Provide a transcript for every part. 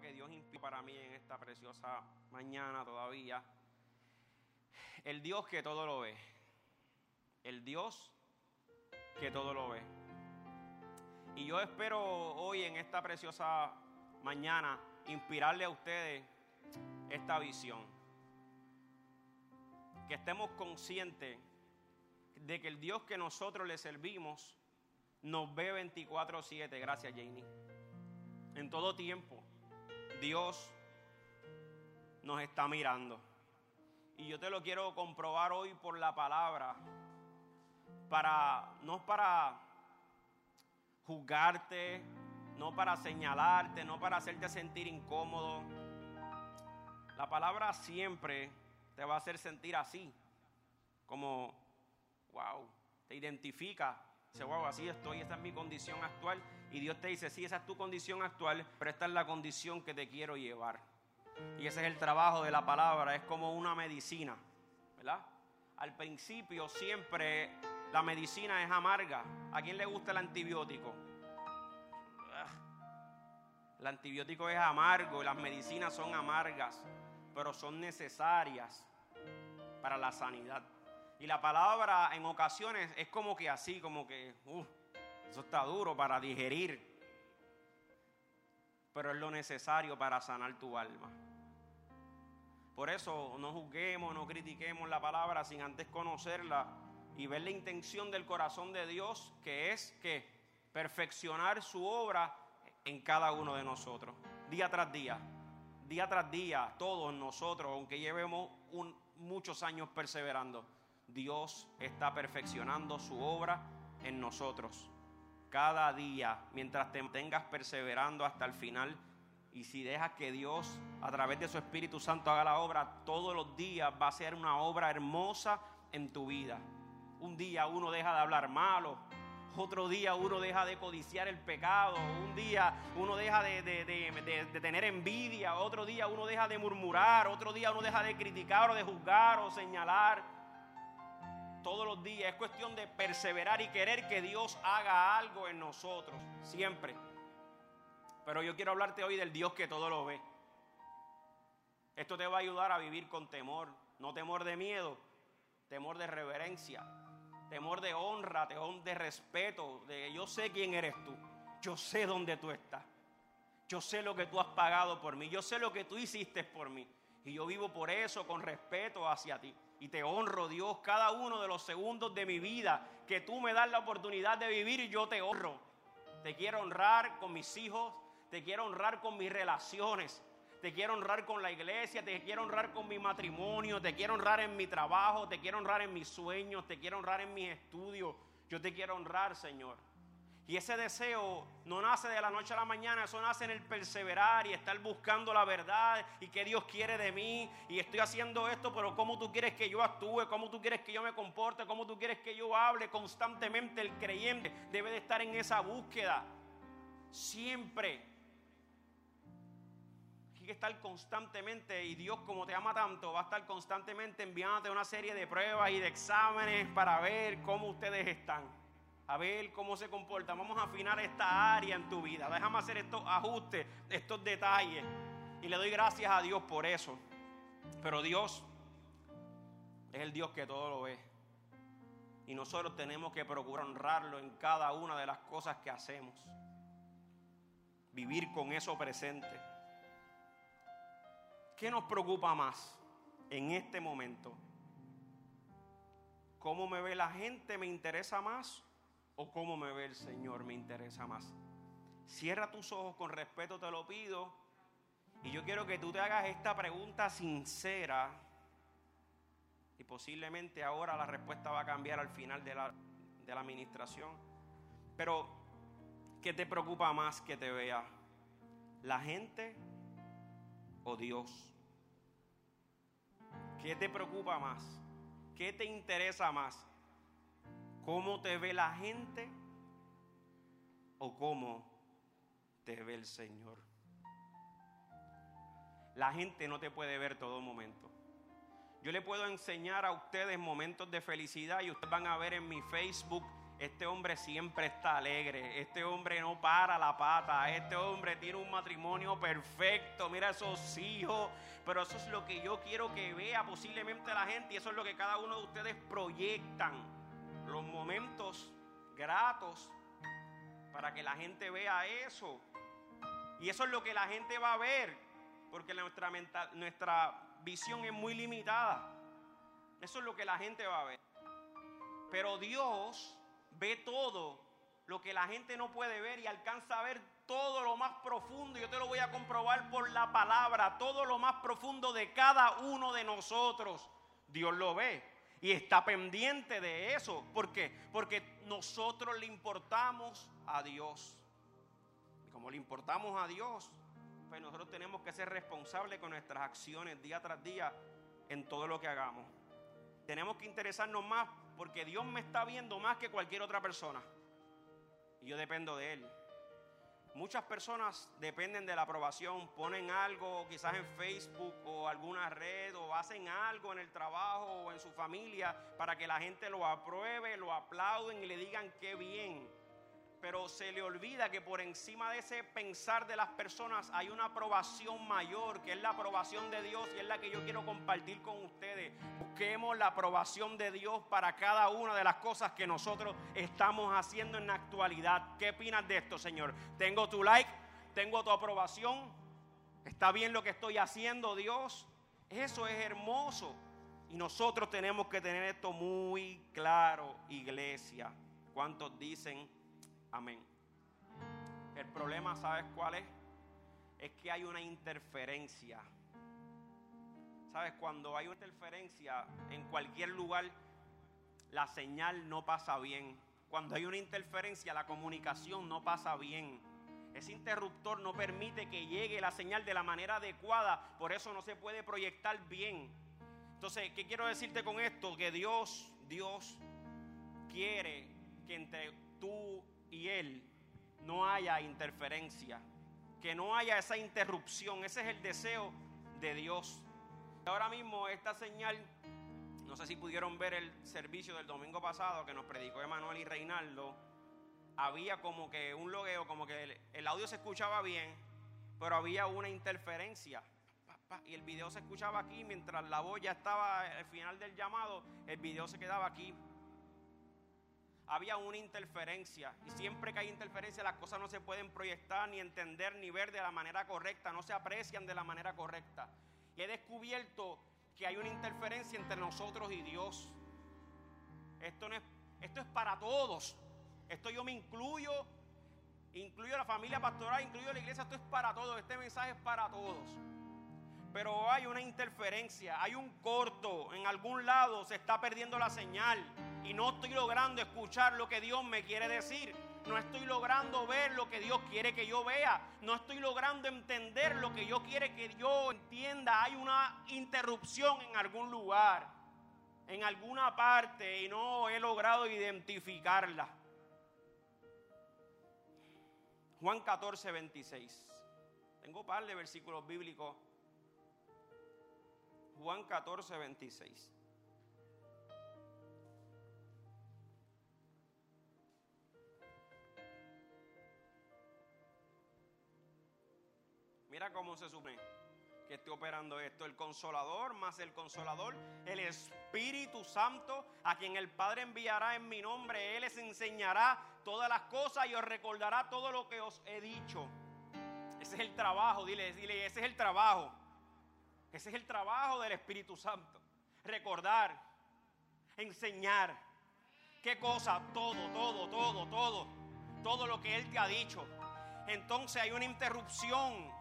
que Dios inspiró para mí en esta preciosa mañana todavía. El Dios que todo lo ve. El Dios que todo lo ve. Y yo espero hoy en esta preciosa mañana inspirarle a ustedes esta visión. Que estemos conscientes de que el Dios que nosotros le servimos nos ve 24/7. Gracias, Janie. En todo tiempo, Dios nos está mirando. Y yo te lo quiero comprobar hoy por la palabra. Para, no para juzgarte, no para señalarte, no para hacerte sentir incómodo. La palabra siempre te va a hacer sentir así, como, wow, te identifica. Dice, wow, así estoy, esta es mi condición actual. Y Dios te dice, sí, esa es tu condición actual, pero esta es la condición que te quiero llevar. Y ese es el trabajo de la palabra, es como una medicina, ¿verdad? Al principio siempre la medicina es amarga. ¿A quién le gusta el antibiótico? El antibiótico es amargo, las medicinas son amargas, pero son necesarias para la sanidad. Y la palabra en ocasiones es como que así, como que, eso está duro para digerir, pero es lo necesario para sanar tu alma. Por eso no juzguemos, no critiquemos la palabra sin antes conocerla y ver la intención del corazón de Dios, que es que perfeccionar su obra en cada uno de nosotros, día tras día, día tras día, todos nosotros, aunque llevemos muchos años perseverando, Dios está perfeccionando su obra en nosotros. Cada día, mientras te mantengas perseverando hasta el final, y si dejas que Dios, a través de su Espíritu Santo, haga la obra, todos los días va a ser una obra hermosa en tu vida. Un día uno deja de hablar malo, otro día uno deja de codiciar el pecado, un día uno deja de, tener envidia, otro día uno deja de murmurar, otro día uno deja de criticar o de juzgar o señalar. Todos los días es cuestión de perseverar y querer que Dios haga algo en nosotros, siempre. Pero yo quiero hablarte hoy del Dios que todo lo ve. Esto te va a ayudar a vivir con temor, no temor de miedo, temor de reverencia, temor de honra, temor de respeto, de yo sé quién eres tú, yo sé dónde tú estás, yo sé lo que tú has pagado por mí, yo sé lo que tú hiciste por mí. Y yo vivo por eso, con respeto hacia ti. Y te honro, Dios, cada uno de los segundos de mi vida que tú me das la oportunidad de vivir y yo te honro. Te quiero honrar con mis hijos, te quiero honrar con mis relaciones, te quiero honrar con la iglesia, te quiero honrar con mi matrimonio, te quiero honrar en mi trabajo, te quiero honrar en mis sueños, te quiero honrar en mis estudios. Yo te quiero honrar, Señor. Y ese deseo no nace de la noche a la mañana, eso nace en el perseverar y estar buscando la verdad y que Dios quiere de mí. Y estoy haciendo esto, pero ¿cómo tú quieres que yo actúe? ¿Cómo tú quieres que yo me comporte? ¿Cómo tú quieres que yo hable? Constantemente el creyente debe de estar en esa búsqueda. Siempre que estar constantemente, y Dios como te ama tanto, va a estar constantemente enviándote una serie de pruebas y de exámenes para ver cómo ustedes están, a ver cómo se comportan. Vamos a afinar esta área en tu vida. Déjame hacer estos ajustes, estos detalles. Y le doy gracias a Dios por eso. Pero Dios es el Dios que todo lo ve. Y nosotros tenemos que procurar honrarlo en cada una de las cosas que hacemos. Vivir con eso presente. ¿Qué nos preocupa más en este momento? ¿Cómo me ve la gente me interesa más o cómo me ve el Señor me interesa más? Cierra tus ojos con respeto, te lo pido. Y yo quiero que tú te hagas esta pregunta sincera. Y posiblemente ahora la respuesta va a cambiar al final de la, de la administración. Pero, ¿qué te preocupa más que te vea? ¿La gente o Dios? ¿Qué te preocupa más? ¿Qué te interesa más? ¿Cómo te ve la gente o cómo te ve el Señor? La gente no te puede ver todo momento. Yo le puedo enseñar a ustedes momentos de felicidad y ustedes van a ver en mi Facebook este hombre siempre está alegre, este hombre no para la pata, este hombre tiene un matrimonio perfecto, mira esos hijos, pero eso es lo que yo quiero que vea posiblemente la gente y eso es lo que cada uno de ustedes proyectan, los momentos gratos para que la gente vea eso. Y eso es lo que la gente va a ver, porque nuestra, nuestra visión es muy limitada. Eso es lo que la gente va a ver. Pero Dios ve todo lo que la gente no puede ver y alcanza a ver todo lo más profundo. Yo te lo voy a comprobar por la palabra. Todo lo más profundo de cada uno de nosotros. Dios lo ve y está pendiente de eso. ¿Por qué? Porque nosotros le importamos a Dios. Y como le importamos a Dios, pues nosotros tenemos que ser responsables con nuestras acciones día tras día en todo lo que hagamos. Tenemos que interesarnos más porque Dios me está viendo más que cualquier otra persona. Y yo dependo de Él. Muchas personas dependen de la aprobación, ponen algo quizás en Facebook o alguna red o hacen algo en el trabajo o en su familia para que la gente lo apruebe, lo aplauden y le digan qué bien pero se le olvida que por encima de ese pensar de las personas hay una aprobación mayor, que es la aprobación de Dios y es la que yo quiero compartir con ustedes. Busquemos la aprobación de Dios para cada una de las cosas que nosotros estamos haciendo en la actualidad. ¿Qué opinas de esto, Señor? Tengo tu like, tengo tu aprobación, está bien lo que estoy haciendo, Dios. Eso es hermoso. Y nosotros tenemos que tener esto muy claro, iglesia. ¿Cuántos dicen? Amén. El problema, ¿sabes cuál es? Es que hay una interferencia. ¿Sabes? Cuando hay una interferencia en cualquier lugar, la señal no pasa bien. Cuando hay una interferencia, la comunicación no pasa bien. Ese interruptor no permite que llegue la señal de la manera adecuada, por eso no se puede proyectar bien. Entonces, ¿qué quiero decirte con esto? Que Dios, Dios quiere que entre tú y Él no haya interferencia, que no haya esa interrupción. Ese es el deseo de Dios. Ahora mismo esta señal, no sé si pudieron ver el servicio del domingo pasado que nos predicó Emanuel y Reinaldo, había como que un logueo, como que el, audio se escuchaba bien, pero había una interferencia. Y el video se escuchaba aquí mientras la voz ya estaba al final del llamado, el video se quedaba aquí había una interferencia. Y siempre que hay interferencia, las cosas no se pueden proyectar, ni entender, ni ver de la manera correcta, no se aprecian de la manera correcta. Y he descubierto que hay una interferencia entre nosotros y Dios. Esto, es, esto es para todos. Esto yo me incluyo, incluyo la familia pastoral, incluyo la iglesia, esto es para todos. Este mensaje es para todos. Pero hay una interferencia, hay un corto, en algún lado se está perdiendo la señal y no estoy logrando escuchar lo que Dios me quiere decir. No estoy logrando ver lo que Dios quiere que yo vea. No estoy logrando entender lo que Dios quiere que yo entienda. Hay una interrupción en algún lugar, en alguna parte, y no he logrado identificarla. Juan 14, 26. Tengo un par de versículos bíblicos. Juan 14, 26. Mira cómo se supone que esté operando esto. El consolador más el consolador, el Espíritu Santo, a quien el Padre enviará en mi nombre. Él les enseñará todas las cosas y os recordará todo lo que os he dicho. Ese es el trabajo, dile, dile, ese es el trabajo. Ese es el trabajo del Espíritu Santo. Recordar, enseñar. ¿Qué cosa? Todo, todo, todo, todo. Todo lo que Él te ha dicho. Entonces hay una interrupción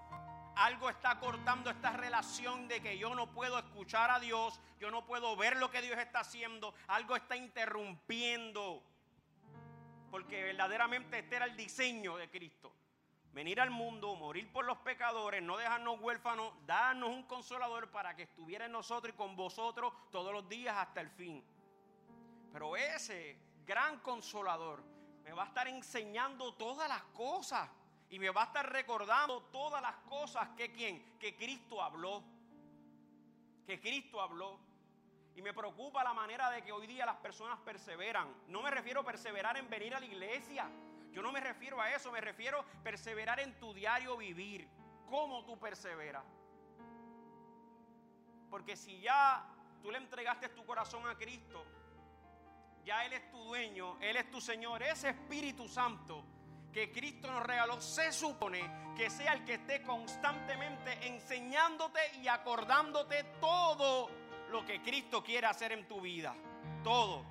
algo está cortando esta relación de que yo no puedo escuchar a Dios, yo no puedo ver lo que Dios está haciendo, algo está interrumpiendo. Porque verdaderamente este era el diseño de Cristo. Venir al mundo, morir por los pecadores, no dejarnos huérfanos, darnos un consolador para que estuviera en nosotros y con vosotros todos los días hasta el fin. Pero ese gran consolador me va a estar enseñando todas las cosas y me va a estar recordando todas las cosas que quien, que Cristo habló. Que Cristo habló. Y me preocupa la manera de que hoy día las personas perseveran. No me refiero a perseverar en venir a la iglesia. Yo no me refiero a eso, me refiero a perseverar en tu diario vivir. ¿Cómo tú perseveras? Porque si ya tú le entregaste tu corazón a Cristo, ya Él es tu dueño, Él es tu Señor, ese Espíritu Santo que Cristo nos regaló, se supone que sea el que esté constantemente enseñándote y acordándote todo lo que Cristo quiere hacer en tu vida. Todo.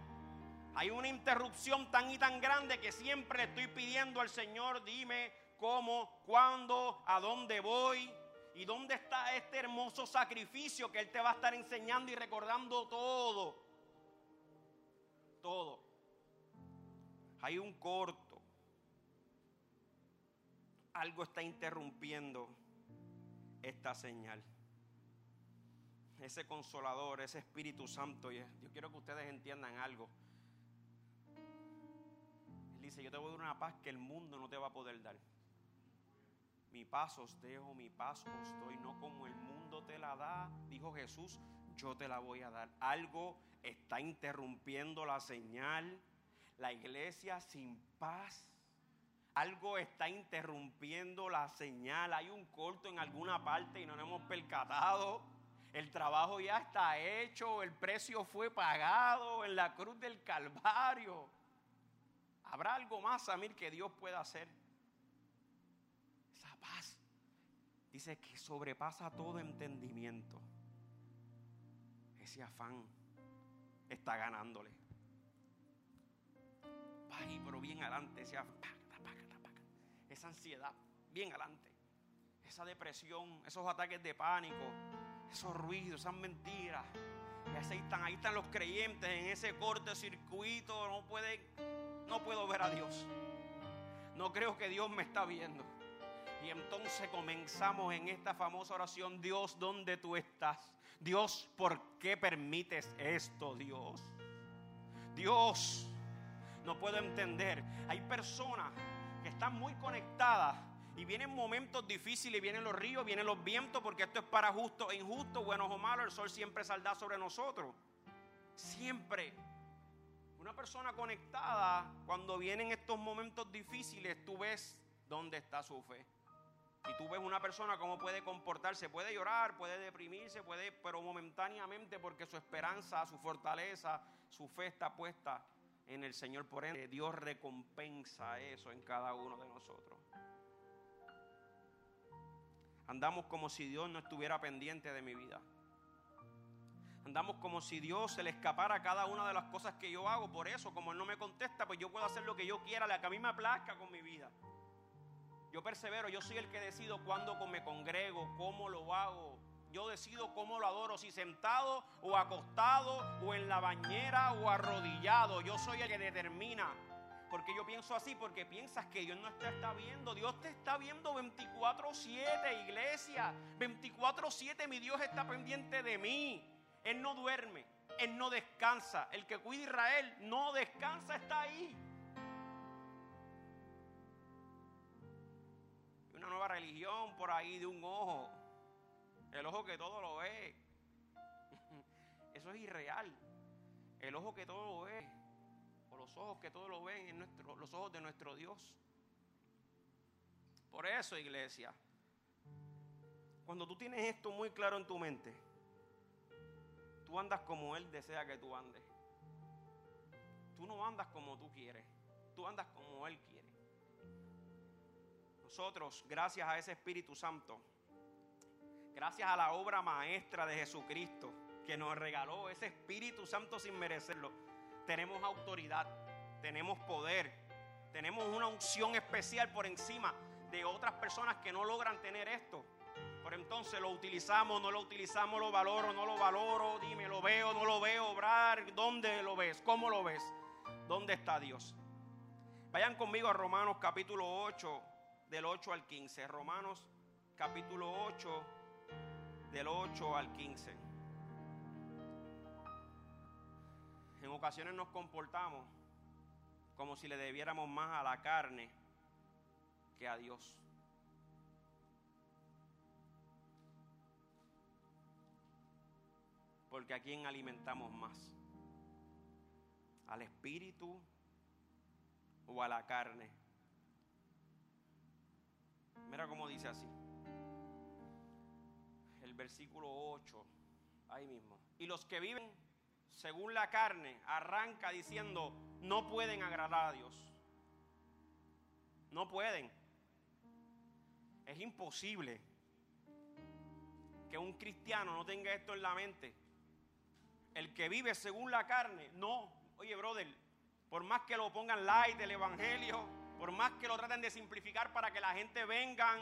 Hay una interrupción tan y tan grande que siempre estoy pidiendo al Señor, dime cómo, cuándo, a dónde voy y dónde está este hermoso sacrificio que Él te va a estar enseñando y recordando todo. Todo. Hay un corto algo está interrumpiendo esta señal. Ese consolador, ese Espíritu Santo, yo quiero que ustedes entiendan algo. Él dice, yo te voy a dar una paz que el mundo no te va a poder dar. Mi paz os dejo, mi paz os doy, no como el mundo te la da, dijo Jesús, yo te la voy a dar. Algo está interrumpiendo la señal. La iglesia sin paz algo está interrumpiendo la señal. Hay un corto en alguna parte y no nos hemos percatado. El trabajo ya está hecho, el precio fue pagado en la cruz del Calvario. ¿Habrá algo más, Samir, que Dios pueda hacer? Esa paz dice que sobrepasa todo entendimiento. Ese afán está ganándole. Pero bien adelante, ese afán esa ansiedad, bien adelante, esa depresión, esos ataques de pánico, esos ruidos, esas mentiras. Ahí están, ahí están los creyentes en ese corte circuito, no pueden, no puedo ver a Dios. No creo que Dios me está viendo. Y entonces comenzamos en esta famosa oración, Dios, ¿dónde tú estás? Dios, ¿por qué permites esto, Dios? Dios, no puedo entender. Hay personas están muy conectadas y vienen momentos difíciles, vienen los ríos, vienen los vientos, porque esto es para justo e injusto, buenos o malos, el sol siempre saldrá sobre nosotros. Siempre. Una persona conectada, cuando vienen estos momentos difíciles, tú ves dónde está su fe. Y tú ves una persona cómo puede comportarse, puede llorar, puede deprimirse, puede, pero momentáneamente porque su esperanza, su fortaleza, su fe está puesta en el Señor. Por ende, Dios recompensa eso en cada uno de nosotros. Andamos como si Dios no estuviera pendiente de mi vida. Andamos como si Dios se le escapara a cada una de las cosas que yo hago. Por eso, como Él no me contesta, pues yo puedo hacer lo que yo quiera, la que a mí me plazca con mi vida. Yo persevero, yo soy el que decido cuándo me congrego, cómo lo hago, yo decido cómo lo adoro, si sentado o acostado o en la bañera o arrodillado. Yo soy el que determina. Porque yo pienso así, porque piensas que Dios no te está viendo. Dios te está viendo 24/7, iglesia. 24/7 mi Dios está pendiente de mí. Él no duerme, Él no descansa. El que cuida Israel no descansa, está ahí. Una nueva religión por ahí de un ojo. El ojo que todo lo ve. Eso es irreal. El ojo que todo lo ve. O los ojos que todo lo ven en los ojos de nuestro Dios. Por eso, iglesia, cuando tú tienes esto muy claro en tu mente, tú andas como Él desea que tú andes. Tú no andas como tú quieres, tú andas como Él quiere. Nosotros, gracias a ese Espíritu Santo, gracias a la obra maestra de Jesucristo, que nos regaló ese Espíritu Santo sin merecerlo, tenemos autoridad, tenemos poder, tenemos una unción especial por encima de otras personas que no logran tener esto. Por entonces lo utilizamos, no lo utilizamos, lo valoro, no lo valoro, dime, lo veo, no lo veo, obrar, ¿dónde lo ves? ¿Cómo lo ves? ¿Dónde está Dios? Vayan conmigo a Romanos capítulo 8, del 8 al 15. Romanos capítulo 8, del 8 al 15. En ocasiones nos comportamos como si le debiéramos más a la carne que a Dios. Porque a quién alimentamos más? ¿Al espíritu o a la carne? Mira cómo dice así. Versículo 8, ahí mismo. Y los que viven según la carne, arranca diciendo, no pueden agradar a Dios. No pueden. Es imposible que un cristiano no tenga esto en la mente. El que vive según la carne, no. Oye, brother, por más que lo pongan light del evangelio, por más que lo traten de simplificar para que la gente vengan,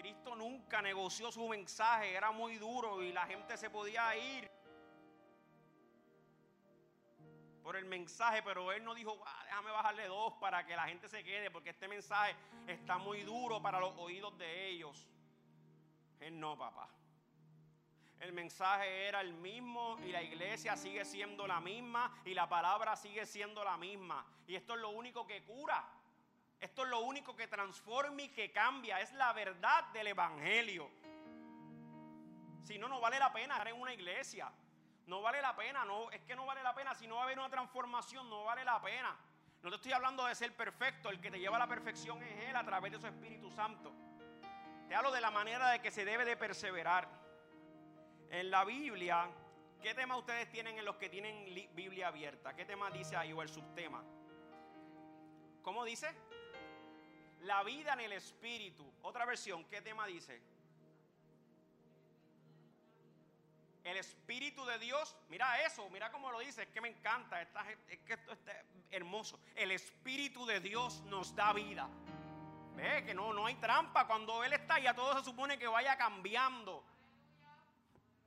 Cristo nunca negoció su mensaje, era muy duro y la gente se podía ir por el mensaje, pero él no dijo, ah, déjame bajarle dos para que la gente se quede, porque este mensaje está muy duro para los oídos de ellos. Él no, papá. El mensaje era el mismo y la iglesia sigue siendo la misma y la palabra sigue siendo la misma. Y esto es lo único que cura. Esto es lo único que transforma y que cambia. Es la verdad del Evangelio. Si no, no vale la pena estar en una iglesia. No vale la pena, no, es que no vale la pena. Si no va a haber una transformación, no vale la pena. No te estoy hablando de ser perfecto, el que te lleva a la perfección es Él a través de su Espíritu Santo. Te hablo de la manera de que se debe de perseverar. En la Biblia, ¿qué tema ustedes tienen en los que tienen Biblia abierta? ¿Qué tema dice ahí o el subtema? ¿Cómo dice? La vida en el Espíritu. Otra versión, ¿qué tema dice? El Espíritu de Dios, mira eso, mira cómo lo dice, es que me encanta, es que esto está hermoso. El Espíritu de Dios nos da vida. Ve que no, no hay trampa. Cuando Él está ya todo se supone que vaya cambiando.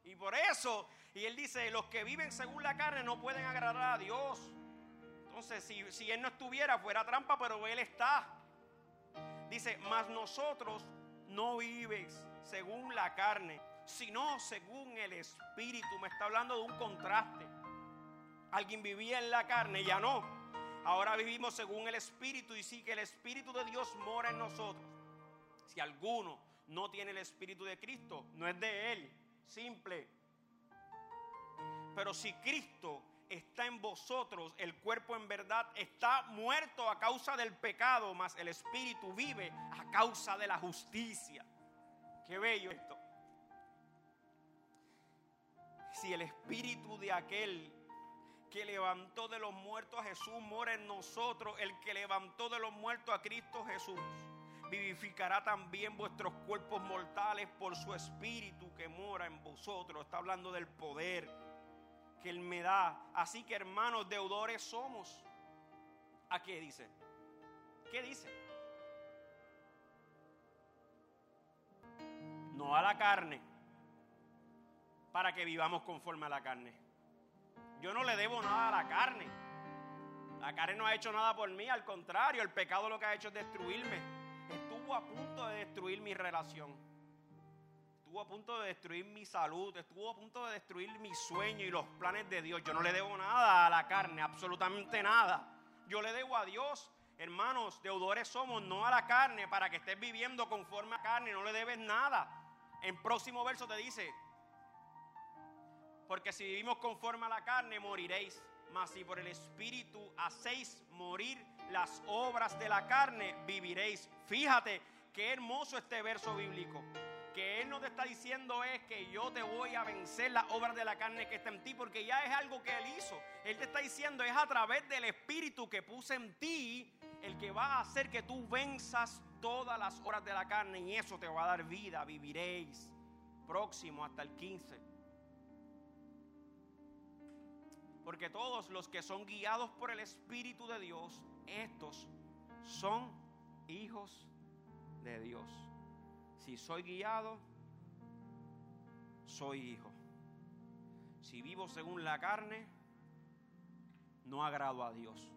Y por eso, y Él dice, los que viven según la carne no pueden agradar a Dios. Entonces, si, si Él no estuviera, fuera trampa, pero Él está. Dice, mas nosotros no vives según la carne sino según el Espíritu. Me está hablando de un contraste. Alguien vivía en la carne, ya no. Ahora vivimos según el Espíritu y sí que el Espíritu de Dios mora en nosotros. Si alguno no tiene el Espíritu de Cristo, no es de Él. Simple. Pero si Cristo está en vosotros, el cuerpo en verdad está muerto a causa del pecado, mas el Espíritu vive a causa de la justicia. Qué bello esto si el espíritu de aquel que levantó de los muertos a Jesús mora en nosotros, el que levantó de los muertos a Cristo Jesús, vivificará también vuestros cuerpos mortales por su espíritu que mora en vosotros. Está hablando del poder que Él me da. Así que hermanos, deudores somos. ¿A qué dice? ¿Qué dice? No a la carne para que vivamos conforme a la carne. Yo no le debo nada a la carne. La carne no ha hecho nada por mí, al contrario, el pecado lo que ha hecho es destruirme. Estuvo a punto de destruir mi relación. Estuvo a punto de destruir mi salud, estuvo a punto de destruir mi sueño y los planes de Dios. Yo no le debo nada a la carne, absolutamente nada. Yo le debo a Dios. Hermanos, deudores somos, no a la carne, para que estés viviendo conforme a la carne, no le debes nada. En próximo verso te dice, porque si vivimos conforme a la carne, moriréis. Mas si por el Espíritu hacéis morir las obras de la carne, viviréis. Fíjate qué hermoso este verso bíblico. Que Él no te está diciendo es que yo te voy a vencer las obras de la carne que está en ti, porque ya es algo que Él hizo. Él te está diciendo es a través del Espíritu que puse en ti el que va a hacer que tú venzas todas las obras de la carne y eso te va a dar vida, viviréis. Próximo hasta el 15. Porque todos los que son guiados por el Espíritu de Dios, estos son hijos de Dios. Si soy guiado, soy hijo. Si vivo según la carne, no agrado a Dios.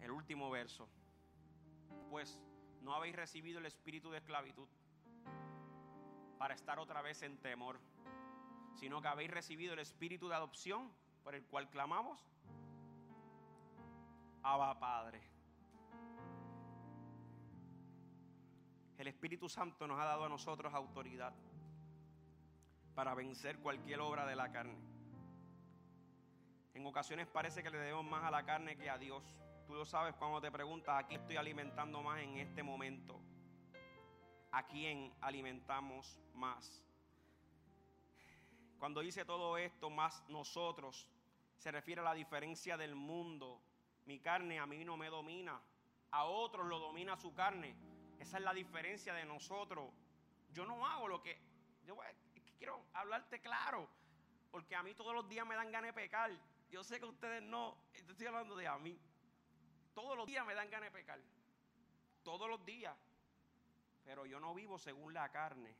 El último verso. Pues no habéis recibido el espíritu de esclavitud para estar otra vez en temor sino que habéis recibido el espíritu de adopción por el cual clamamos. Abba Padre. El Espíritu Santo nos ha dado a nosotros autoridad para vencer cualquier obra de la carne. En ocasiones parece que le debemos más a la carne que a Dios. Tú lo sabes cuando te preguntas, ¿a quién estoy alimentando más en este momento? ¿A quién alimentamos más? Cuando dice todo esto, más nosotros, se refiere a la diferencia del mundo. Mi carne a mí no me domina, a otros lo domina su carne. Esa es la diferencia de nosotros. Yo no hago lo que... Yo quiero hablarte claro, porque a mí todos los días me dan ganas de pecar. Yo sé que ustedes no, estoy hablando de a mí. Todos los días me dan ganas de pecar. Todos los días. Pero yo no vivo según la carne.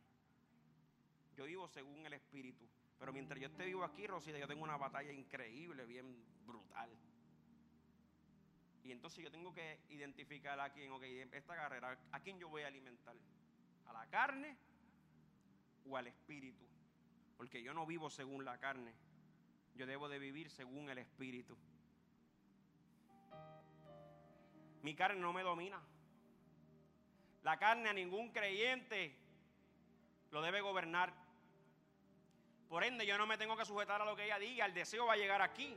Yo vivo según el Espíritu. Pero mientras yo esté vivo aquí, Rosita, yo tengo una batalla increíble, bien brutal. Y entonces yo tengo que identificar a quién, ok, esta carrera, ¿a quién yo voy a alimentar? ¿A la carne o al espíritu? Porque yo no vivo según la carne, yo debo de vivir según el espíritu. Mi carne no me domina. La carne a ningún creyente lo debe gobernar. Por ende, yo no me tengo que sujetar a lo que ella diga. El deseo va a llegar aquí.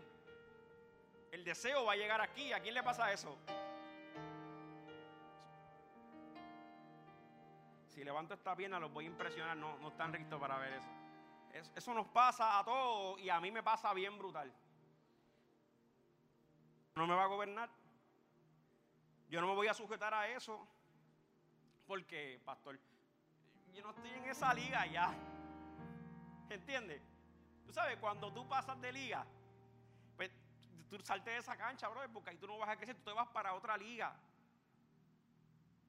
El deseo va a llegar aquí. ¿A quién le pasa eso? Si levanto esta pierna, los voy a impresionar. No, no están listos para ver eso. Eso nos pasa a todos y a mí me pasa bien brutal. No me va a gobernar. Yo no me voy a sujetar a eso. Porque, pastor, yo no estoy en esa liga ya. ¿Entiendes? Tú sabes, cuando tú pasas de liga, tú saltes de esa cancha, brother, porque ahí tú no vas a crecer, tú te vas para otra liga.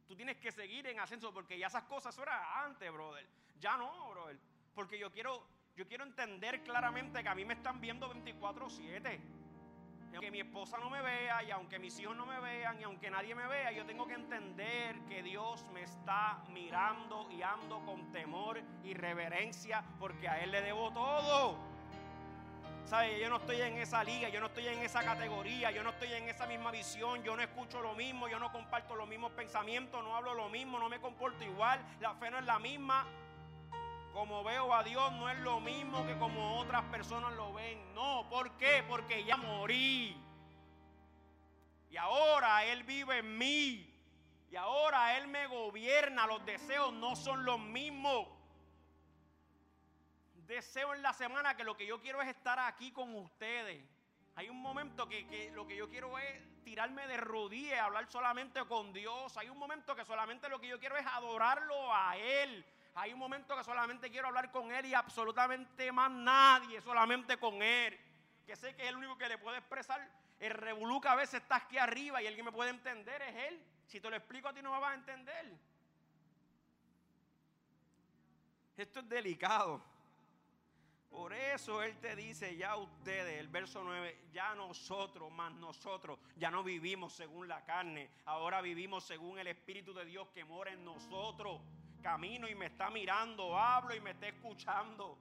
Tú tienes que seguir en ascenso porque ya esas cosas, eso antes, brother. Ya no, brother. Porque yo quiero, yo quiero entender claramente que a mí me están viendo 24-7 aunque mi esposa no me vea y aunque mis hijos no me vean y aunque nadie me vea, yo tengo que entender que Dios me está mirando y ando con temor y reverencia porque a Él le debo todo. ¿Sabes? Yo no estoy en esa liga, yo no estoy en esa categoría, yo no estoy en esa misma visión, yo no escucho lo mismo, yo no comparto los mismos pensamientos, no hablo lo mismo, no me comporto igual, la fe no es la misma como veo a Dios no es lo mismo que como otras personas lo ven. No, ¿por qué? Porque ya morí. Y ahora Él vive en mí. Y ahora Él me gobierna. Los deseos no son los mismos. Deseo en la semana que lo que yo quiero es estar aquí con ustedes. Hay un momento que, que lo que yo quiero es tirarme de rodillas, hablar solamente con Dios. Hay un momento que solamente lo que yo quiero es adorarlo a Él hay un momento que solamente quiero hablar con Él y absolutamente más nadie, solamente con Él. Que sé que es el único que le puede expresar. El revolú a veces está aquí arriba y que me puede entender es Él. Si te lo explico a ti no me vas a entender. Esto es delicado. Por eso Él te dice, ya ustedes, el verso 9, ya nosotros, más nosotros, ya no vivimos según la carne, ahora vivimos según el Espíritu de Dios que mora en nosotros camino y me está mirando, hablo y me está escuchando.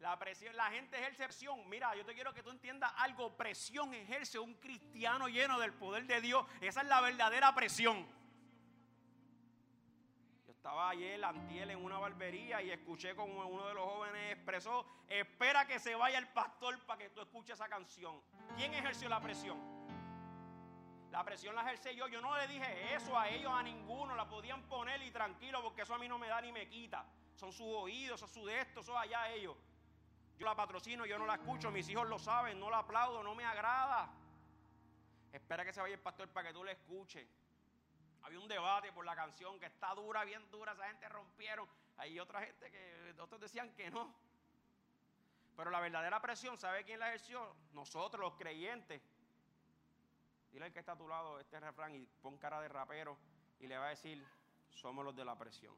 La presión, la gente ejerce presión. Mira, yo te quiero que tú entiendas algo. Presión ejerce un cristiano lleno del poder de Dios. Esa es la verdadera presión. Estaba ayer, antiel, en una barbería y escuché como uno de los jóvenes expresó, espera que se vaya el pastor para que tú escuches esa canción. ¿Quién ejerció la presión? La presión la ejercé yo. Yo no le dije eso a ellos, a ninguno. La podían poner y tranquilo porque eso a mí no me da ni me quita. Son sus oídos, son su de esto, son allá ellos. Yo la patrocino, yo no la escucho, mis hijos lo saben, no la aplaudo, no me agrada. Espera que se vaya el pastor para que tú le escuches. Había un debate por la canción que está dura, bien dura, esa gente rompieron. Hay otra gente que otros decían que no. Pero la verdadera presión, ¿sabe quién la ejerció? Nosotros, los creyentes. Dile al que está a tu lado este refrán y pon cara de rapero y le va a decir, somos los de la presión.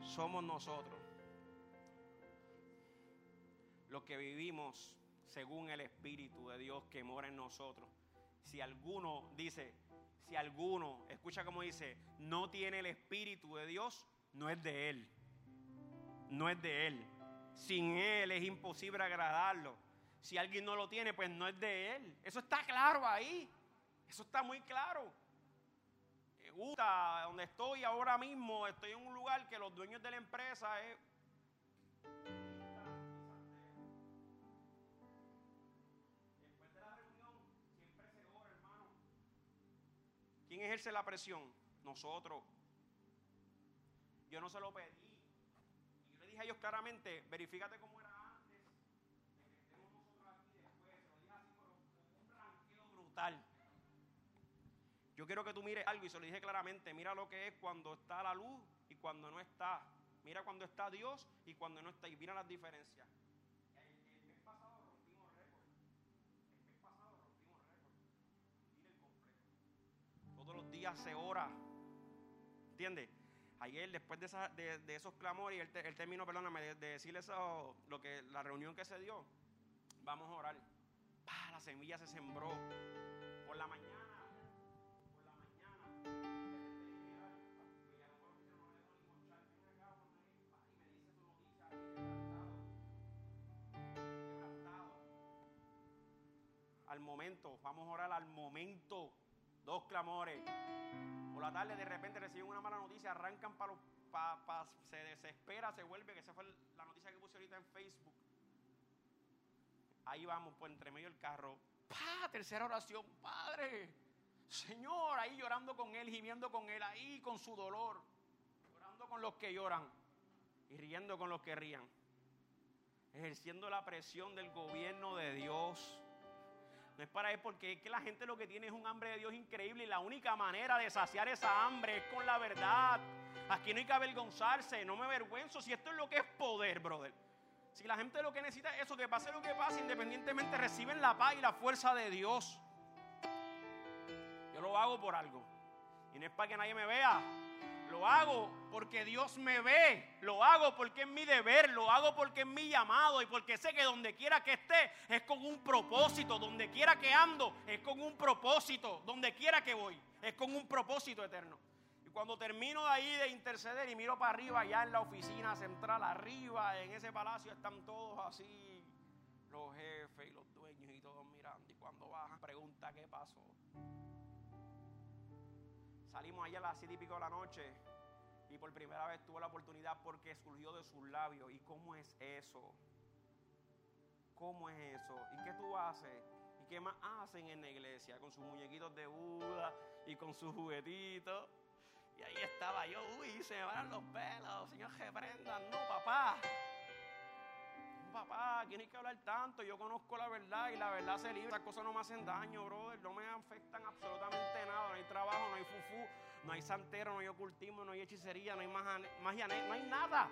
Somos nosotros los que vivimos según el Espíritu de Dios que mora en nosotros. Si alguno dice, si alguno, escucha como dice, no tiene el Espíritu de Dios, no es de Él. No es de Él. Sin Él es imposible agradarlo. Si alguien no lo tiene, pues no es de Él. Eso está claro ahí. Eso está muy claro. gusta donde estoy ahora mismo, estoy en un lugar que los dueños de la empresa es... ¿Quién ejerce la presión? Nosotros. Yo no se lo pedí. Y yo le dije a ellos claramente, verifícate cómo era antes de que estemos nosotros aquí después. Lo dije así, con un brutal. Yo quiero que tú mires algo y se lo dije claramente. Mira lo que es cuando está la luz y cuando no está. Mira cuando está Dios y cuando no está. Y mira las diferencias. El, mes pasado rompimos récord. El mes pasado rompimos récord. Mira el completo. Todos los días se ora. ¿Entiendes? Ayer, después de, esa, de, esos clamores y el, el término, perdóname, de, de decirle eso, lo que, la reunión que se dio, vamos a orar. ¡Pah! La semilla se sembró. Por la mañana al momento, vamos a orar al momento. Dos clamores. Por la tarde de repente reciben una mala noticia, arrancan para los pa, pa, se desespera, se vuelve, que esa fue la noticia que puse ahorita en Facebook. Ahí vamos, por entre medio del carro. ¡Pah! Tercera oración, Padre. Señor, ahí llorando con él, gimiendo con él, ahí con su dolor, llorando con los que lloran y riendo con los que rían, ejerciendo la presión del gobierno de Dios. No es para él porque es que la gente lo que tiene es un hambre de Dios increíble y la única manera de saciar esa hambre es con la verdad. Aquí no hay que avergonzarse, no me avergüenzo si esto es lo que es poder, brother. Si la gente lo que necesita es eso, que pase lo que pase, independientemente reciben la paz y la fuerza de Dios. Yo lo hago por algo. Y no es para que nadie me vea. Lo hago porque Dios me ve. Lo hago porque es mi deber. Lo hago porque es mi llamado. Y porque sé que donde quiera que esté es con un propósito. Donde quiera que ando es con un propósito. Donde quiera que voy es con un propósito eterno. Y cuando termino de ahí de interceder y miro para arriba, allá en la oficina central, arriba, en ese palacio, están todos así. Los jefes y los dueños y todos mirando. Y cuando bajan, pregunta qué pasó. Salimos allá a las siete y pico de la noche y por primera vez tuve la oportunidad porque surgió de sus labios. ¿Y cómo es eso? ¿Cómo es eso? ¿Y qué tú haces? ¿Y qué más hacen en la iglesia? Con sus muñequitos de Buda y con sus juguetitos. Y ahí estaba yo, uy, se me van los pelos, señor, reprendan. No, papá. Papá, aquí no hay que hablar tanto. Yo conozco la verdad y la verdad se libra. Esas cosas no me hacen daño, brother. No me afectan absolutamente nada. No hay trabajo, no hay fufú, no hay santero, no hay ocultismo, no hay hechicería, no hay magia, no hay nada.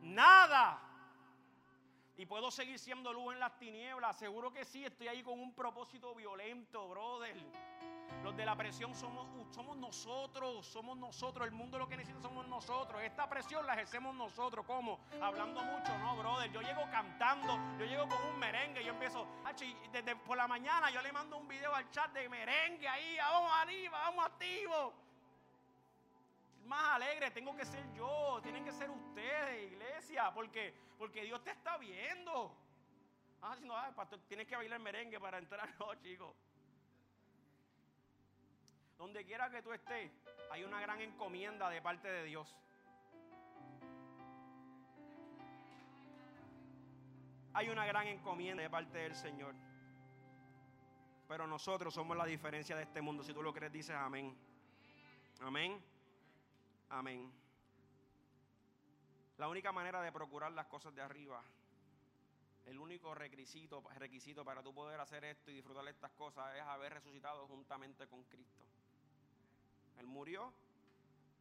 Nada. Y puedo seguir siendo luz en las tinieblas. Seguro que sí, estoy ahí con un propósito violento, brother. Los de la presión somos, somos nosotros, somos nosotros. El mundo lo que necesita somos nosotros. Esta presión la ejercemos nosotros. ¿Cómo? Hablando mucho, no, brother. Yo llego cantando, yo llego con un merengue. Yo empiezo, desde por la mañana yo le mando un video al chat de merengue ahí. Vamos arriba, vamos activos. Más alegre tengo que ser yo, tienen que ser ustedes, iglesia, porque, porque Dios te está viendo. Ah, si no, tienes que bailar merengue para entrar. No, chicos. Donde quiera que tú estés, hay una gran encomienda de parte de Dios. Hay una gran encomienda de parte del Señor. Pero nosotros somos la diferencia de este mundo. Si tú lo crees, dices amén. Amén. Amén. La única manera de procurar las cosas de arriba, el único requisito, requisito para tú poder hacer esto y disfrutar estas cosas es haber resucitado juntamente con Cristo. Él murió,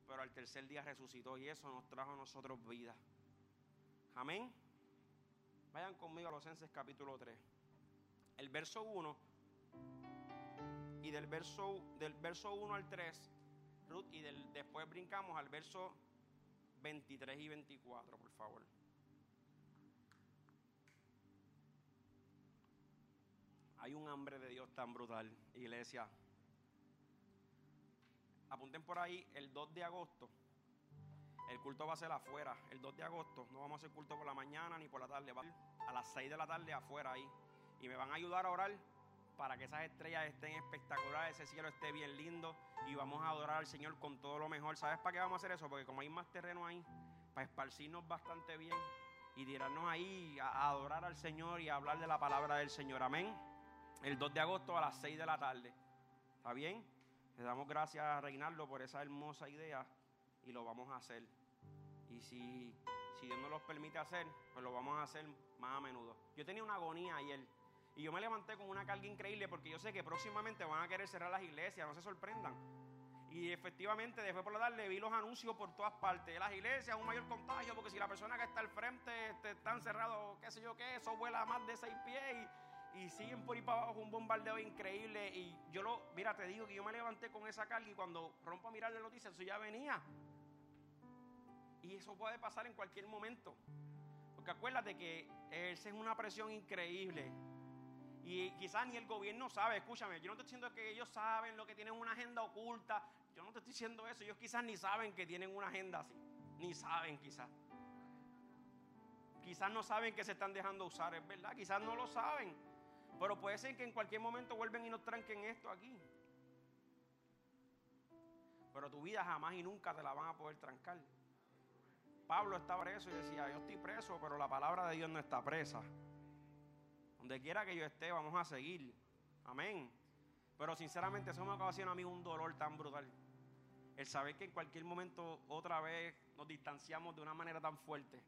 pero al tercer día resucitó y eso nos trajo a nosotros vida. Amén. Vayan conmigo a Colosenses capítulo 3. El verso 1 y del verso, del verso 1 al 3, Y después brincamos al verso 23 y 24, por favor. Hay un hambre de Dios tan brutal, iglesia. Apunten por ahí el 2 de agosto. El culto va a ser afuera. El 2 de agosto no vamos a hacer culto por la mañana ni por la tarde. Va a las 6 de la tarde afuera ahí. Y me van a ayudar a orar para que esas estrellas estén espectaculares, ese cielo esté bien lindo y vamos a adorar al Señor con todo lo mejor. ¿Sabes para qué vamos a hacer eso? Porque como hay más terreno ahí, para esparcirnos bastante bien y tirarnos ahí a, adorar al Señor y a hablar de la palabra del Señor. Amén. El 2 de agosto a las 6 de la tarde. ¿Está bien? Le damos gracias a Reinaldo por esa hermosa idea y lo vamos a hacer. Y si, si Dios nos lo permite hacer, pues lo vamos a hacer más a menudo. Yo tenía una agonía ayer y yo me levanté con una carga increíble porque yo sé que próximamente van a querer cerrar las iglesias, no se sorprendan. Y efectivamente, después por la tarde vi los anuncios por todas partes. Las iglesias, un mayor contagio, porque si la persona que está al frente está encerrado, qué sé yo qué, eso vuela más de seis pies y, y siguen por ahí para abajo un bombardeo increíble. Y yo lo, mira, te digo que yo me levanté con esa carga y cuando rompo a mirar la noticia, eso ya venía. Y eso puede pasar en cualquier momento. Porque acuérdate que esa es una presión increíble. Y quizás ni el gobierno sabe, escúchame, yo no estoy diciendo que ellos saben lo que tienen una agenda oculta, yo no te estoy diciendo eso, ellos quizás ni saben que tienen una agenda así, ni saben quizás. Quizás no saben que se están dejando usar, es verdad, quizás no lo saben, pero puede ser que en cualquier momento vuelven y nos tranquen esto aquí. Pero tu vida jamás y nunca te la van a poder trancar. Pablo estaba preso y decía, yo estoy preso, pero la palabra de Dios no está presa. Donde quiera que yo esté, vamos a seguir. Amén. Pero sinceramente eso me ocasiona a mí un dolor tan brutal. El saber que en cualquier momento otra vez nos distanciamos de una manera tan fuerte.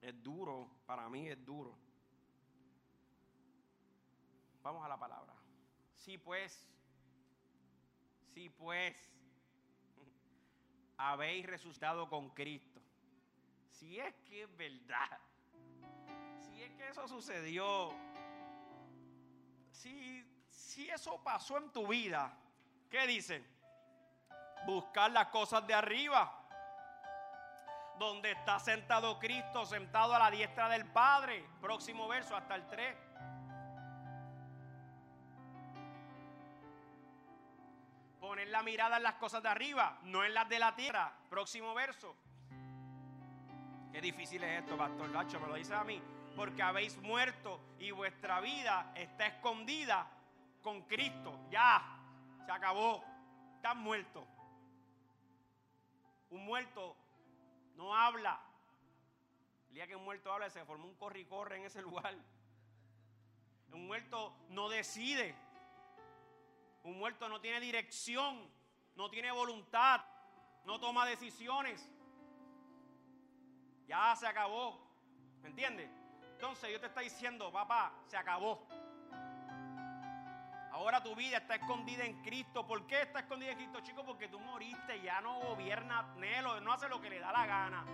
Es duro, para mí es duro. Vamos a la palabra. Sí, pues. Sí, pues. Habéis resucitado con Cristo. Si es que es verdad es que eso sucedió, si, si eso pasó en tu vida, ¿qué dice? Buscar las cosas de arriba, donde está sentado Cristo, sentado a la diestra del Padre. Próximo verso, hasta el 3. Poner la mirada en las cosas de arriba, no en las de la tierra. Próximo verso. Qué difícil es esto, Pastor Gacho, me lo dice a mí porque habéis muerto y vuestra vida está escondida con Cristo. Ya, se acabó. Estás muerto. Un muerto no habla. El día que un muerto habla se formó un corre y corre en ese lugar. Un muerto no decide. Un muerto no tiene dirección, no tiene voluntad, no toma decisiones. Ya se acabó. ¿Me entiendes? Entonces Dios te está diciendo, papá, se acabó. Ahora tu vida está escondida en Cristo. ¿Por qué está escondida en Cristo, chicos? Porque tú moriste, ya no gobierna Nelo, no hace lo que le da la gana.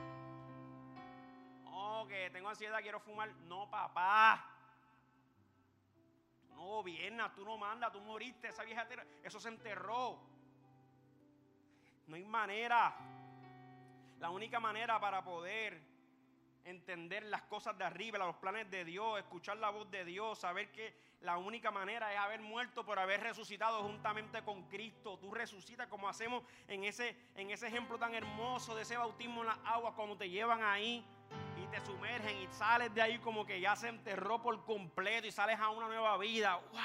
No, que tengo ansiedad, quiero fumar. No, papá. No gobiernas, tú no mandas, tú moriste, esa vieja eso se enterró. No hay manera. La única manera para poder entender las cosas de arriba, los planes de Dios, escuchar la voz de Dios, saber que la única manera es haber muerto por haber resucitado juntamente con Cristo. Tú resucitas como hacemos en ese, en ese ejemplo tan hermoso de ese bautismo en las aguas cuando te llevan ahí y te sumergen y sales de ahí como que ya se enterró por completo y sales a una nueva vida. ¡Wow!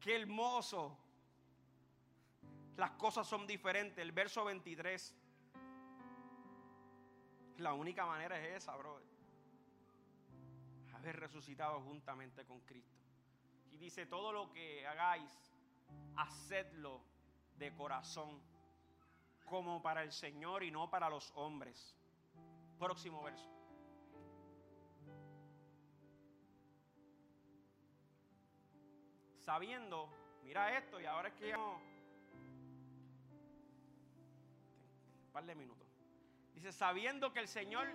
¡Qué hermoso! Las cosas son diferentes. El verso 23 la única manera es esa, bro. Haber resucitado juntamente con Cristo. Y dice, todo lo que hagáis, hacedlo de corazón, como para el Señor y no para los hombres. Próximo verso. Sabiendo, mira esto, y ahora es que Un par de minutos. Dice, sabiendo que el Señor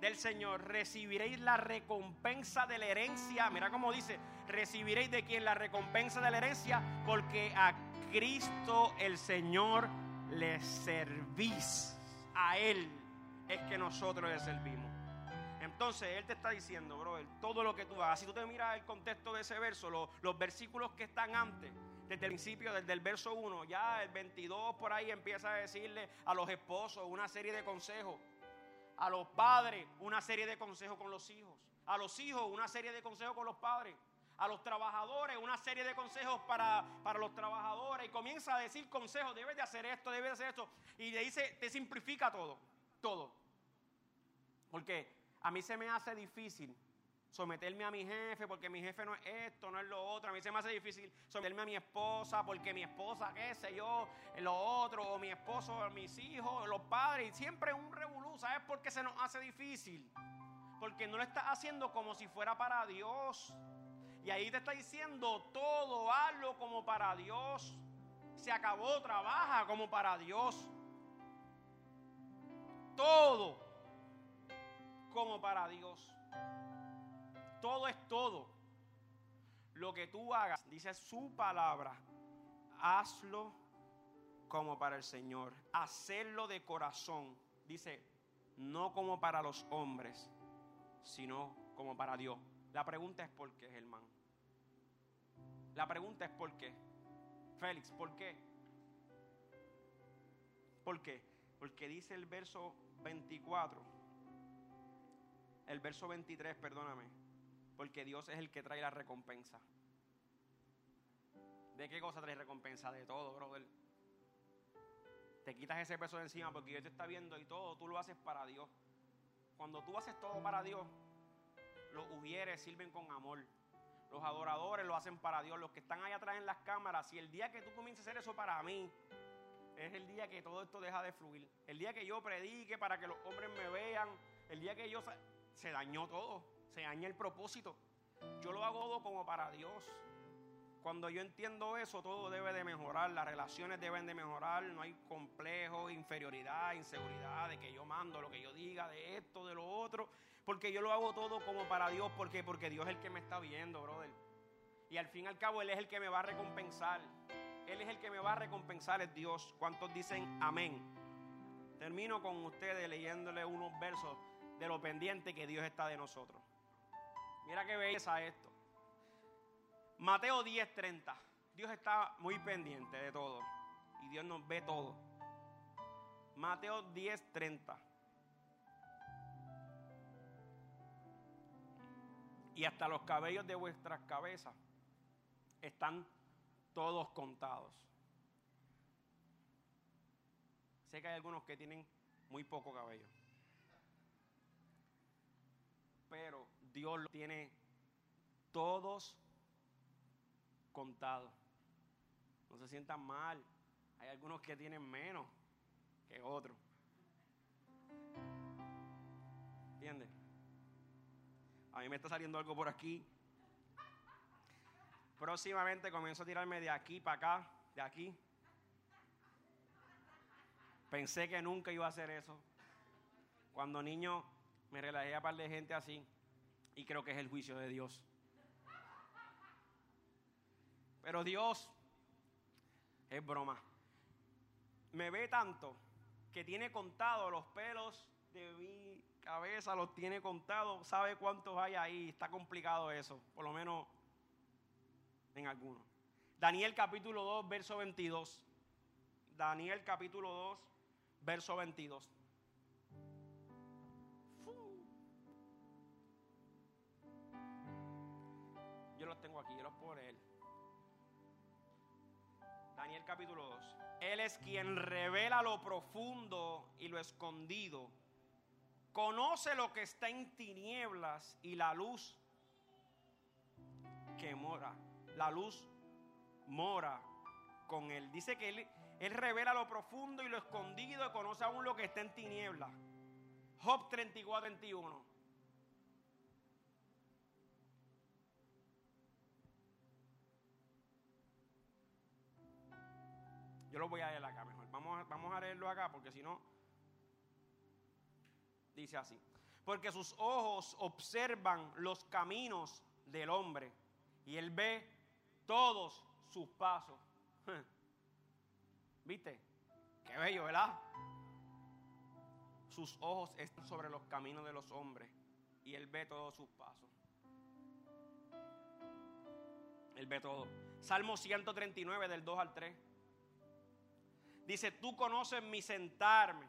del Señor recibiréis la recompensa de la herencia. Mira cómo dice, recibiréis de quien la recompensa de la herencia, porque a Cristo el Señor le servís. A Él es que nosotros le servimos. Entonces Él te está diciendo, bro, todo lo que tú hagas. Si tú te miras el contexto de ese verso, los versículos que están antes, desde el principio, desde el verso 1, ya el 22 por ahí empieza a decirle a los esposos una serie de consejos, a los padres una serie de consejos con los hijos, a los hijos una serie de consejos con los padres, a los trabajadores una serie de consejos para, para los trabajadores y comienza a decir consejos, debes de hacer esto, debes de hacer esto. Y le dice, te simplifica todo, todo. Porque a mí se me hace difícil someterme a mi jefe porque mi jefe no es esto, no es lo otro. A mí se me hace difícil someterme a mi esposa porque mi esposa, qué sé yo, lo otro, o mi esposo, mis hijos, los padres. Y siempre un revolú, ¿sabes por qué se nos hace difícil? Porque no lo estás haciendo como si fuera para Dios. Y ahí te está diciendo todo, hazlo como para Dios. Se acabó, trabaja como para Dios. Todo como para Dios. Todo es todo. Lo que tú hagas, dice su palabra, hazlo como para el Señor. Hacerlo de corazón. Dice, no como para los hombres, sino como para Dios. La pregunta es por qué, hermano. La pregunta es por qué. Félix, ¿por qué? ¿Por qué? Porque dice el verso 24, el verso 23, perdóname, porque Dios es el que trae la recompensa. ¿De qué cosa trae recompensa? De todo, brother. Te quitas ese peso de encima porque Dios te está viendo y todo, tú lo haces para Dios. Cuando tú haces todo para Dios, los hubieres sirven con amor. Los adoradores lo hacen para Dios. Los que están allá atrás en las cámaras. Y el día que tú comiences a hacer eso para mí, es el día que todo esto deja de fluir. El día que yo predique para que los hombres me vean. El día que yo... Se dañó todo. Se daña el propósito. Yo lo hago todo como para Dios. Cuando yo entiendo eso, todo debe de mejorar, las relaciones deben de mejorar, no hay complejo, inferioridad, inseguridad de que yo mando lo que yo diga, de esto, de lo otro, porque yo lo hago todo como para Dios, ¿por qué? Porque Dios es el que me está viendo, brother. Y al fin y al cabo Él es el que me va a recompensar. Él es el que me va a recompensar, es Dios. ¿Cuántos dicen amén? Termino con ustedes leyéndole unos versos de lo pendiente que Dios está de nosotros. Mira qué belleza esto. Mateo 10:30. Dios está muy pendiente de todo. Y Dios nos ve todo. Mateo 10:30. Y hasta los cabellos de vuestras cabezas están todos contados. Sé que hay algunos que tienen muy poco cabello. Pero Dios lo tiene todos contado. No se sientan mal. Hay algunos que tienen menos que otros. ¿Entiendes? A mí me está saliendo algo por aquí. Próximamente comienzo a tirarme de aquí para acá, de aquí. Pensé que nunca iba a hacer eso. Cuando niño me relajé a par de gente así y creo que es el juicio de Dios. Pero Dios es broma. Me ve tanto que tiene contado los pelos de mi cabeza, los tiene contados, sabe cuántos hay ahí. Está complicado eso, por lo menos en algunos. Daniel capítulo 2, verso 22. Daniel capítulo 2, verso 22. Los tengo aquí, yo los puedo leer. Daniel capítulo 2. Él es quien revela lo profundo y lo escondido. Conoce lo que está en tinieblas y la luz que mora. La luz mora con él. Dice que él, él revela lo profundo y lo escondido y conoce aún lo que está en tinieblas. Job 34, 21. Yo lo voy a leer acá mejor. Vamos a, vamos a leerlo acá porque si no, dice así. Porque sus ojos observan los caminos del hombre y él ve todos sus pasos. ¿Viste? Qué bello, ¿verdad? Sus ojos están sobre los caminos de los hombres y él ve todos sus pasos. Él ve todo. Salmo 139 del 2 al 3. Dice, tú conoces mi sentarme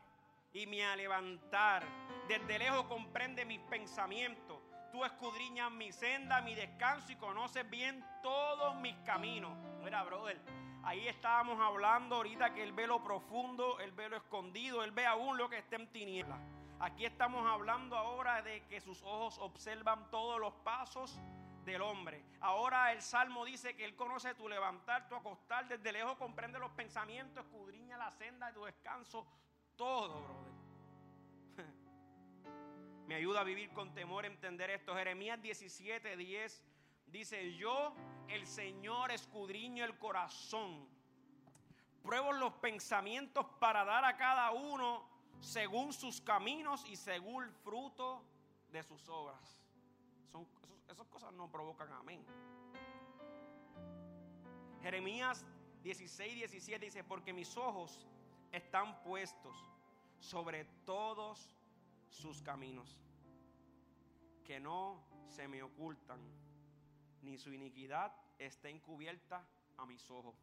y mi levantar. Desde lejos comprende mis pensamientos. Tú escudriñas mi senda, mi descanso y conoces bien todos mis caminos. Mira, brother, ahí estábamos hablando ahorita que Él ve lo profundo, Él ve lo escondido, Él ve aún lo que está en tinieblas. Aquí estamos hablando ahora de que sus ojos observan todos los pasos del hombre. Ahora el Salmo dice que Él conoce tu levantar, tu acostar, desde lejos comprende los pensamientos, escudriña la senda de tu descanso, todo, brother. Me ayuda a vivir con temor, entender esto. Jeremías 17, 10 dice, yo, el Señor, escudriño el corazón. Pruebo los pensamientos para dar a cada uno según sus caminos y según el fruto de sus obras. Esas cosas no provocan amén. Jeremías 16, 17 dice, porque mis ojos están puestos sobre todos sus caminos, que no se me ocultan, ni su iniquidad está encubierta a mis ojos.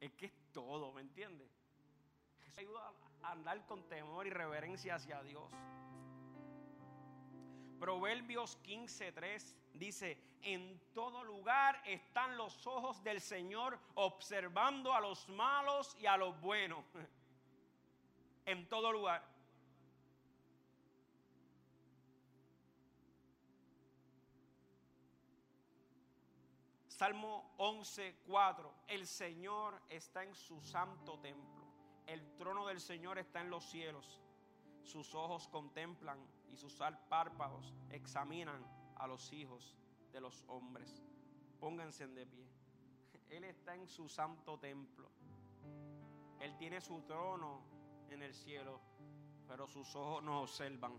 Es que es todo, ¿me entiendes? Ayuda a andar con temor y reverencia hacia Dios. Proverbios 15:3 dice, en todo lugar están los ojos del Señor observando a los malos y a los buenos. en todo lugar. Salmo 11:4, el Señor está en su santo templo. El trono del Señor está en los cielos. Sus ojos contemplan y sus párpados examinan a los hijos de los hombres. Pónganse de pie. Él está en su santo templo. Él tiene su trono en el cielo, pero sus ojos no observan.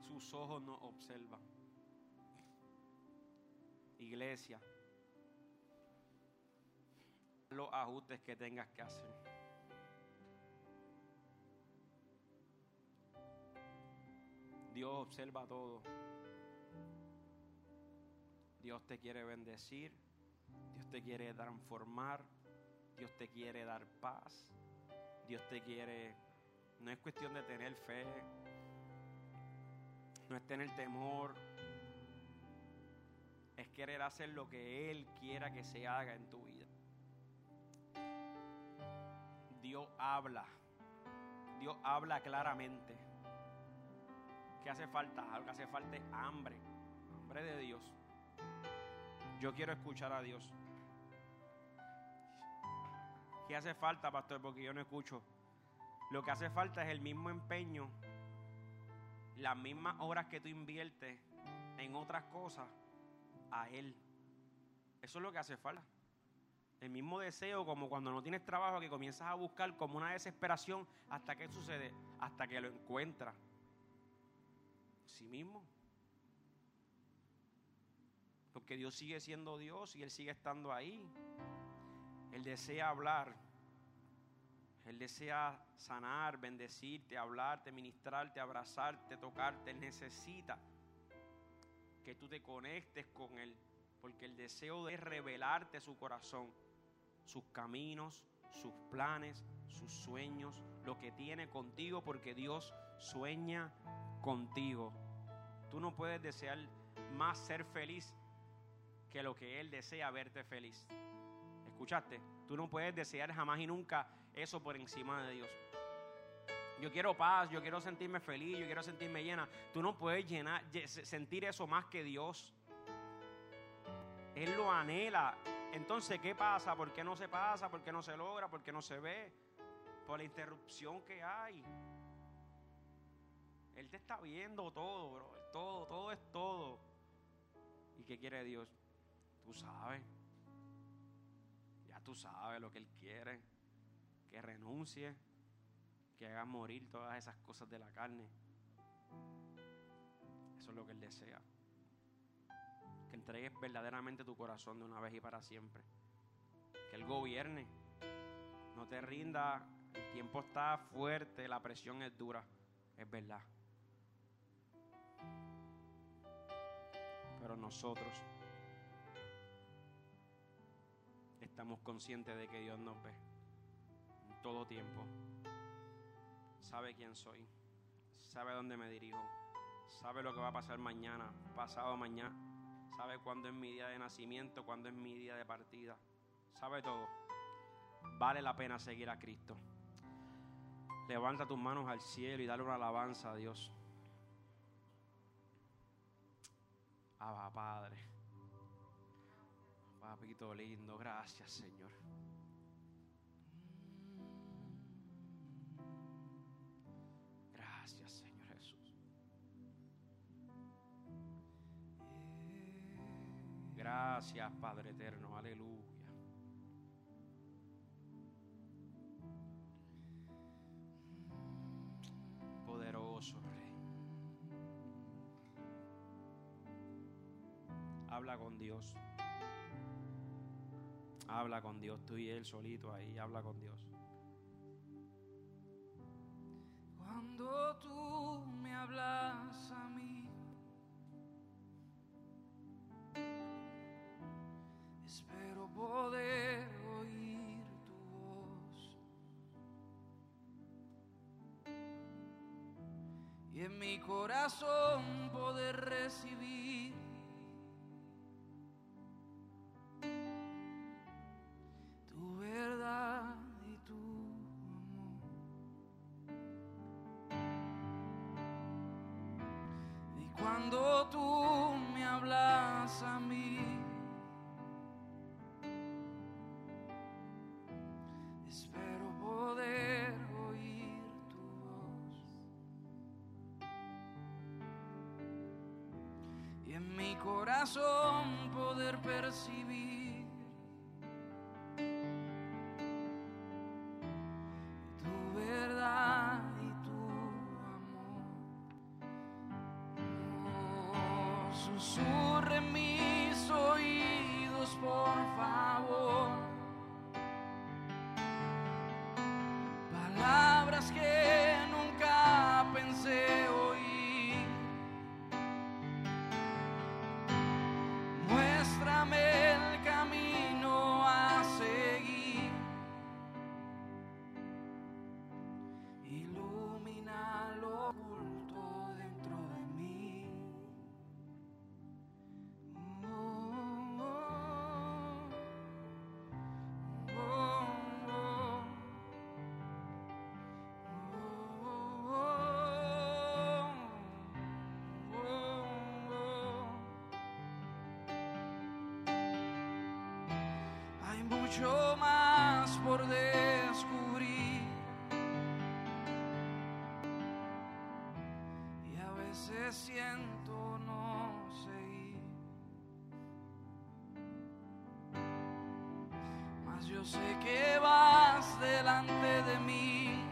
Sus ojos no observan. Iglesia, los ajustes que tengas que hacer. Dios observa todo. Dios te quiere bendecir. Dios te quiere transformar. Dios te quiere dar paz. Dios te quiere... No es cuestión de tener fe. No es tener temor. Es querer hacer lo que Él quiera que se haga en tu vida. Dios habla. Dios habla claramente. ¿Qué hace falta? Algo que hace falta es hambre. Hambre de Dios. Yo quiero escuchar a Dios. ¿Qué hace falta, pastor? Porque yo no escucho. Lo que hace falta es el mismo empeño, las mismas horas que tú inviertes en otras cosas a Él. Eso es lo que hace falta. El mismo deseo como cuando no tienes trabajo que comienzas a buscar como una desesperación hasta que sucede, hasta que lo encuentras sí mismo. Porque Dios sigue siendo Dios y Él sigue estando ahí. Él desea hablar. Él desea sanar, bendecirte, hablarte, ministrarte, abrazarte, tocarte. Él necesita que tú te conectes con Él. Porque el deseo de revelarte su corazón, sus caminos, sus planes, sus sueños, lo que tiene contigo, porque Dios sueña contigo. Tú no puedes desear más ser feliz que lo que Él desea verte feliz. ¿Escuchaste? Tú no puedes desear jamás y nunca eso por encima de Dios. Yo quiero paz, yo quiero sentirme feliz, yo quiero sentirme llena. Tú no puedes llenar, sentir eso más que Dios. Él lo anhela. Entonces, ¿qué pasa? ¿Por qué no se pasa? ¿Por qué no se logra? ¿Por qué no se ve? Por la interrupción que hay. Él te está viendo todo, bro. Todo, todo es todo. ¿Y qué quiere Dios? Tú sabes. Ya tú sabes lo que Él quiere. Que renuncie. Que haga morir todas esas cosas de la carne. Eso es lo que Él desea. Que entregues verdaderamente tu corazón de una vez y para siempre. Que Él gobierne. No te rinda. El tiempo está fuerte. La presión es dura. Es verdad. Pero nosotros estamos conscientes de que Dios nos ve en todo tiempo. Sabe quién soy, sabe dónde me dirijo sabe lo que va a pasar mañana, pasado mañana, sabe cuándo es mi día de nacimiento, cuándo es mi día de partida, sabe todo. Vale la pena seguir a Cristo. Levanta tus manos al cielo y dale una alabanza a Dios. Abba, Padre. Papito lindo, gracias, Señor. Gracias, Señor Jesús. Gracias, Padre eterno. Aleluya. Habla con Dios. Habla con Dios, tú y él solito ahí, habla con Dios. Cuando tú me hablas a mí, espero poder oír tu voz. Y en mi corazón poder recibir poder percibir tu verdad y tu amor. Susurra en mucho más por descubrir. Y a veces siento no seguir. Mas yo sé que vas delante de mí.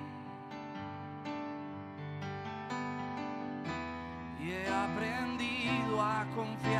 Y he aprendido a confiar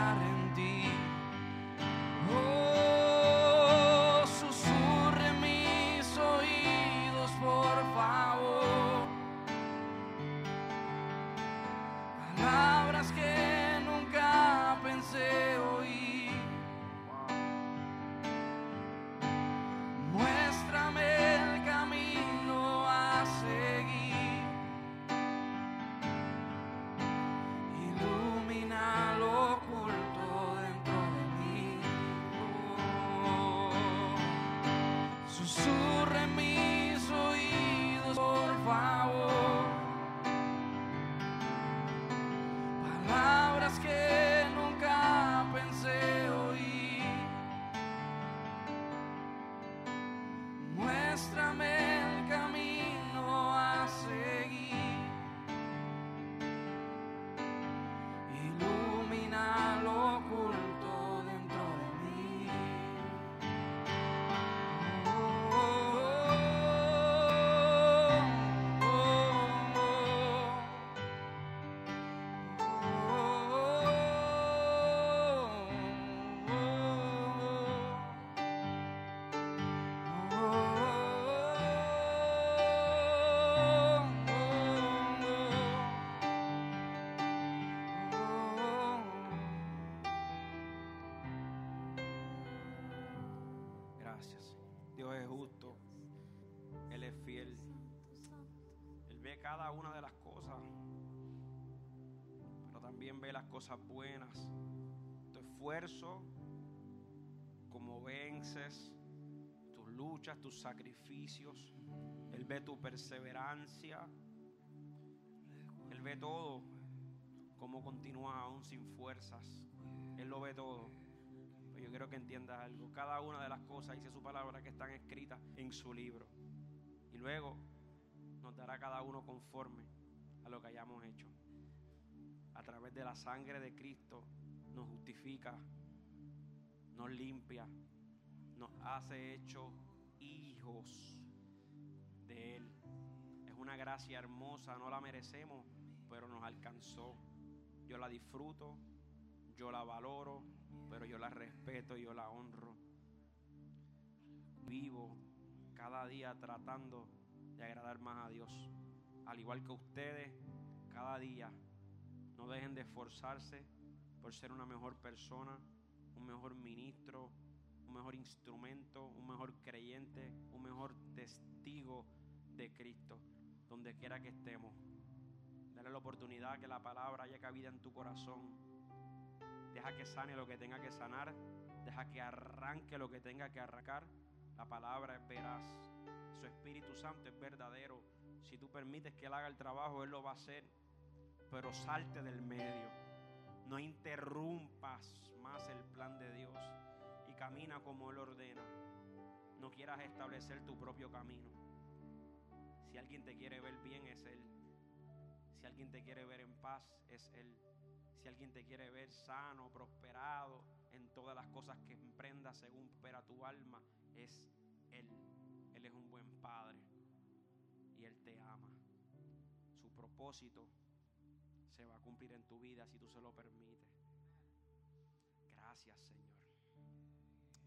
cada una de las cosas. también ve las cosas buenas, tu esfuerzo, cómo vences, tus luchas, tus sacrificios. Él ve tu perseverancia. Él ve todo, cómo continúas aún sin fuerzas. Él lo ve todo. Pero yo quiero que entiendas algo. Cada una de las cosas, dice su palabra, que están escritas en su libro. Y luego nos dará cada uno conforme a lo que hayamos hecho. A través de la sangre de Cristo nos justifica, nos limpia, nos hace hecho hijos de Él. Es una gracia hermosa, no la merecemos, pero nos alcanzó. Yo la disfruto, yo la valoro, pero yo la respeto y yo la honro. Vivo cada día tratando de agradar más a Dios. Al igual que ustedes, cada día no dejen de esforzarse por ser una mejor persona, un mejor ministro, un mejor instrumento, un mejor creyente, un mejor testigo de Cristo, donde quiera que estemos. Dale la oportunidad que la palabra haya cabida en tu corazón. Deja que sane lo que tenga que sanar. Deja que arranque lo que tenga que arrancar. La palabra es veraz. Su Espíritu Santo es verdadero. Si tú permites que Él haga el trabajo, Él lo va a hacer. Pero salte del medio. No interrumpas más el plan de Dios. Y camina como Él ordena. No quieras establecer tu propio camino. Si alguien te quiere ver bien, es Él. Si alguien te quiere ver en paz, es Él. Si alguien te quiere ver sano, prosperado en todas las cosas que emprendas según opera tu alma, es Él. Él es un buen Padre y Él te ama. Su propósito se va a cumplir en tu vida si tú se lo permites. Gracias Señor.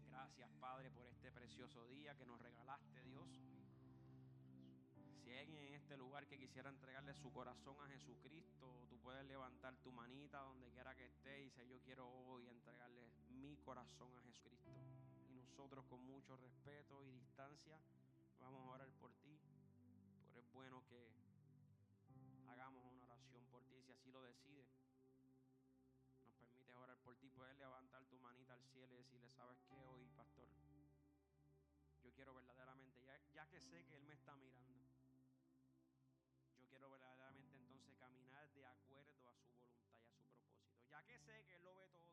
Gracias Padre por este precioso día que nos regalaste Dios. Si hay alguien en este lugar que quisiera entregarle su corazón a Jesucristo, tú puedes levantar tu manita donde quiera que esté y dice yo quiero hoy entregarle mi corazón a Jesucristo. Y nosotros con mucho respeto y distancia vamos a orar por ti. Pero es bueno que hagamos una oración por ti si así lo decides. Nos permites orar por ti, puedes levantar tu manita al cielo y decirle, ¿sabes qué hoy, pastor? Yo quiero verdaderamente, ya, ya que sé que Él me está mirando, yo quiero verdaderamente entonces caminar de acuerdo a su voluntad y a su propósito. Ya que sé que Él lo ve todo